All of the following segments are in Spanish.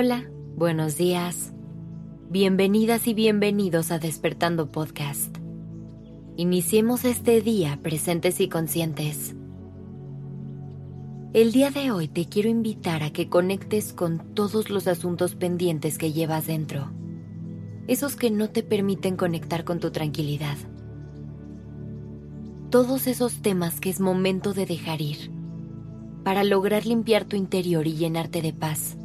Hola, buenos días. Bienvenidas y bienvenidos a Despertando Podcast. Iniciemos este día presentes y conscientes. El día de hoy te quiero invitar a que conectes con todos los asuntos pendientes que llevas dentro, esos que no te permiten conectar con tu tranquilidad. Todos esos temas que es momento de dejar ir para lograr limpiar tu interior y llenarte de paz.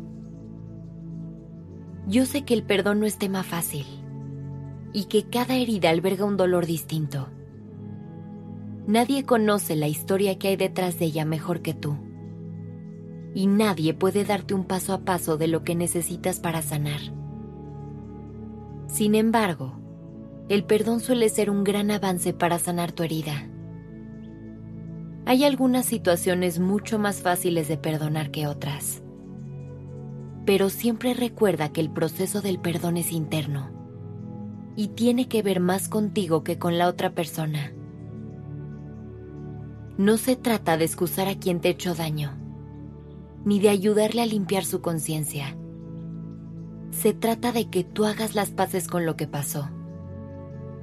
Yo sé que el perdón no es tema fácil y que cada herida alberga un dolor distinto. Nadie conoce la historia que hay detrás de ella mejor que tú. Y nadie puede darte un paso a paso de lo que necesitas para sanar. Sin embargo, el perdón suele ser un gran avance para sanar tu herida. Hay algunas situaciones mucho más fáciles de perdonar que otras. Pero siempre recuerda que el proceso del perdón es interno y tiene que ver más contigo que con la otra persona. No se trata de excusar a quien te echó daño, ni de ayudarle a limpiar su conciencia. Se trata de que tú hagas las paces con lo que pasó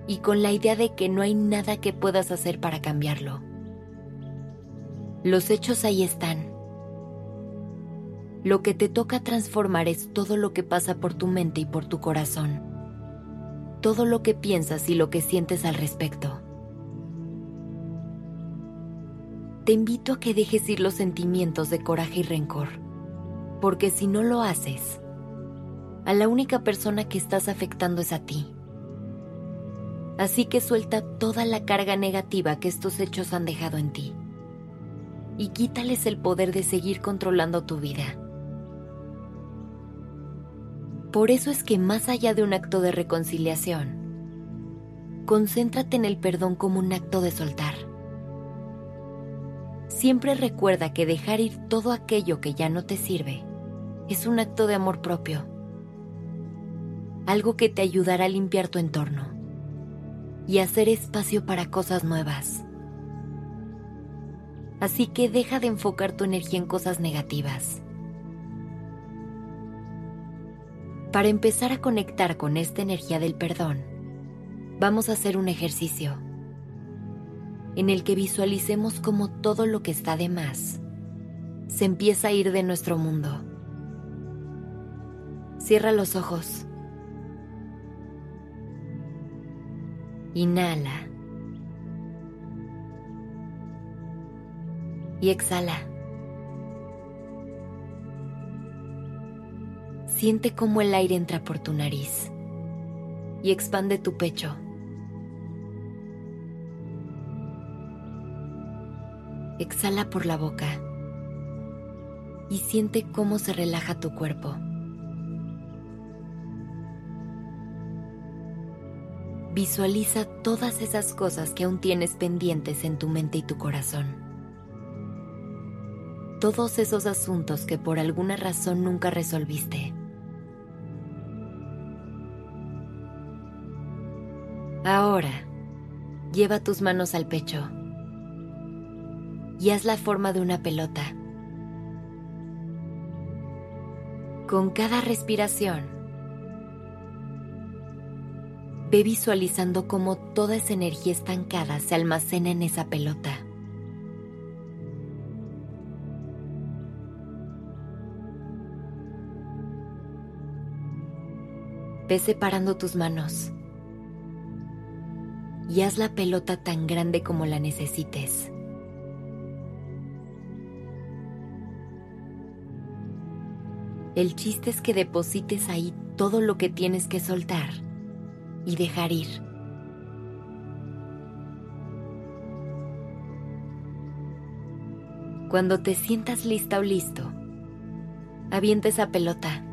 y con la idea de que no hay nada que puedas hacer para cambiarlo. Los hechos ahí están. Lo que te toca transformar es todo lo que pasa por tu mente y por tu corazón. Todo lo que piensas y lo que sientes al respecto. Te invito a que dejes ir los sentimientos de coraje y rencor, porque si no lo haces, a la única persona que estás afectando es a ti. Así que suelta toda la carga negativa que estos hechos han dejado en ti y quítales el poder de seguir controlando tu vida. Por eso es que más allá de un acto de reconciliación, concéntrate en el perdón como un acto de soltar. Siempre recuerda que dejar ir todo aquello que ya no te sirve es un acto de amor propio, algo que te ayudará a limpiar tu entorno y hacer espacio para cosas nuevas. Así que deja de enfocar tu energía en cosas negativas. Para empezar a conectar con esta energía del perdón, vamos a hacer un ejercicio en el que visualicemos como todo lo que está de más se empieza a ir de nuestro mundo. Cierra los ojos. Inhala. y exhala. Siente cómo el aire entra por tu nariz y expande tu pecho. Exhala por la boca y siente cómo se relaja tu cuerpo. Visualiza todas esas cosas que aún tienes pendientes en tu mente y tu corazón todos esos asuntos que por alguna razón nunca resolviste. Ahora, lleva tus manos al pecho y haz la forma de una pelota. Con cada respiración, ve visualizando cómo toda esa energía estancada se almacena en esa pelota. Ve separando tus manos y haz la pelota tan grande como la necesites. El chiste es que deposites ahí todo lo que tienes que soltar y dejar ir. Cuando te sientas lista o listo, avienta esa pelota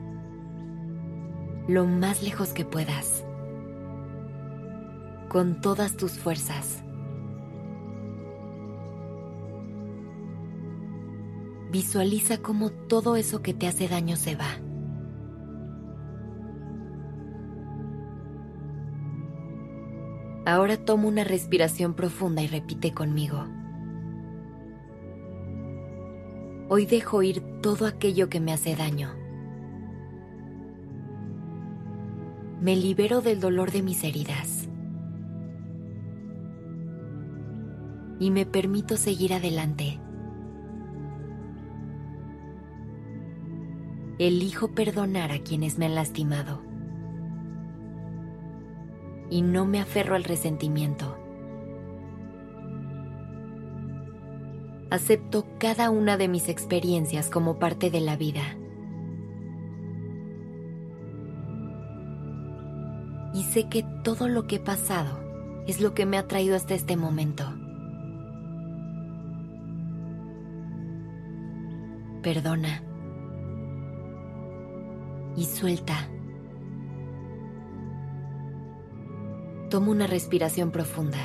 lo más lejos que puedas, con todas tus fuerzas. Visualiza cómo todo eso que te hace daño se va. Ahora toma una respiración profunda y repite conmigo. Hoy dejo ir todo aquello que me hace daño Me libero del dolor de mis heridas. Y me permito seguir adelante. Elijo perdonar a quienes me han lastimado. Y no me aferro al resentimiento. Acepto cada una de mis experiencias como parte de la vida. Y sé que todo lo que he pasado es lo que me ha traído hasta este momento. Perdona. Y suelta. Toma una respiración profunda.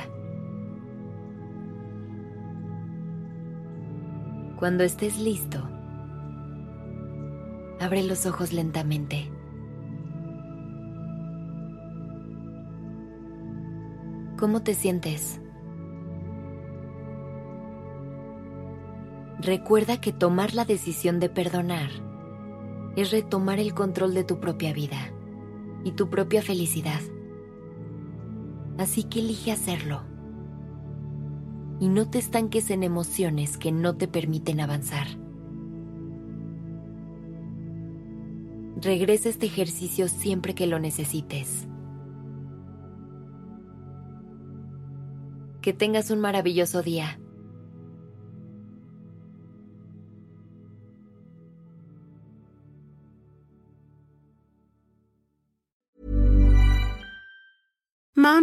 Cuando estés listo, abre los ojos lentamente. ¿Cómo te sientes? Recuerda que tomar la decisión de perdonar es retomar el control de tu propia vida y tu propia felicidad. Así que elige hacerlo y no te estanques en emociones que no te permiten avanzar. Regresa este ejercicio siempre que lo necesites. Que tengas un maravilloso día. Mom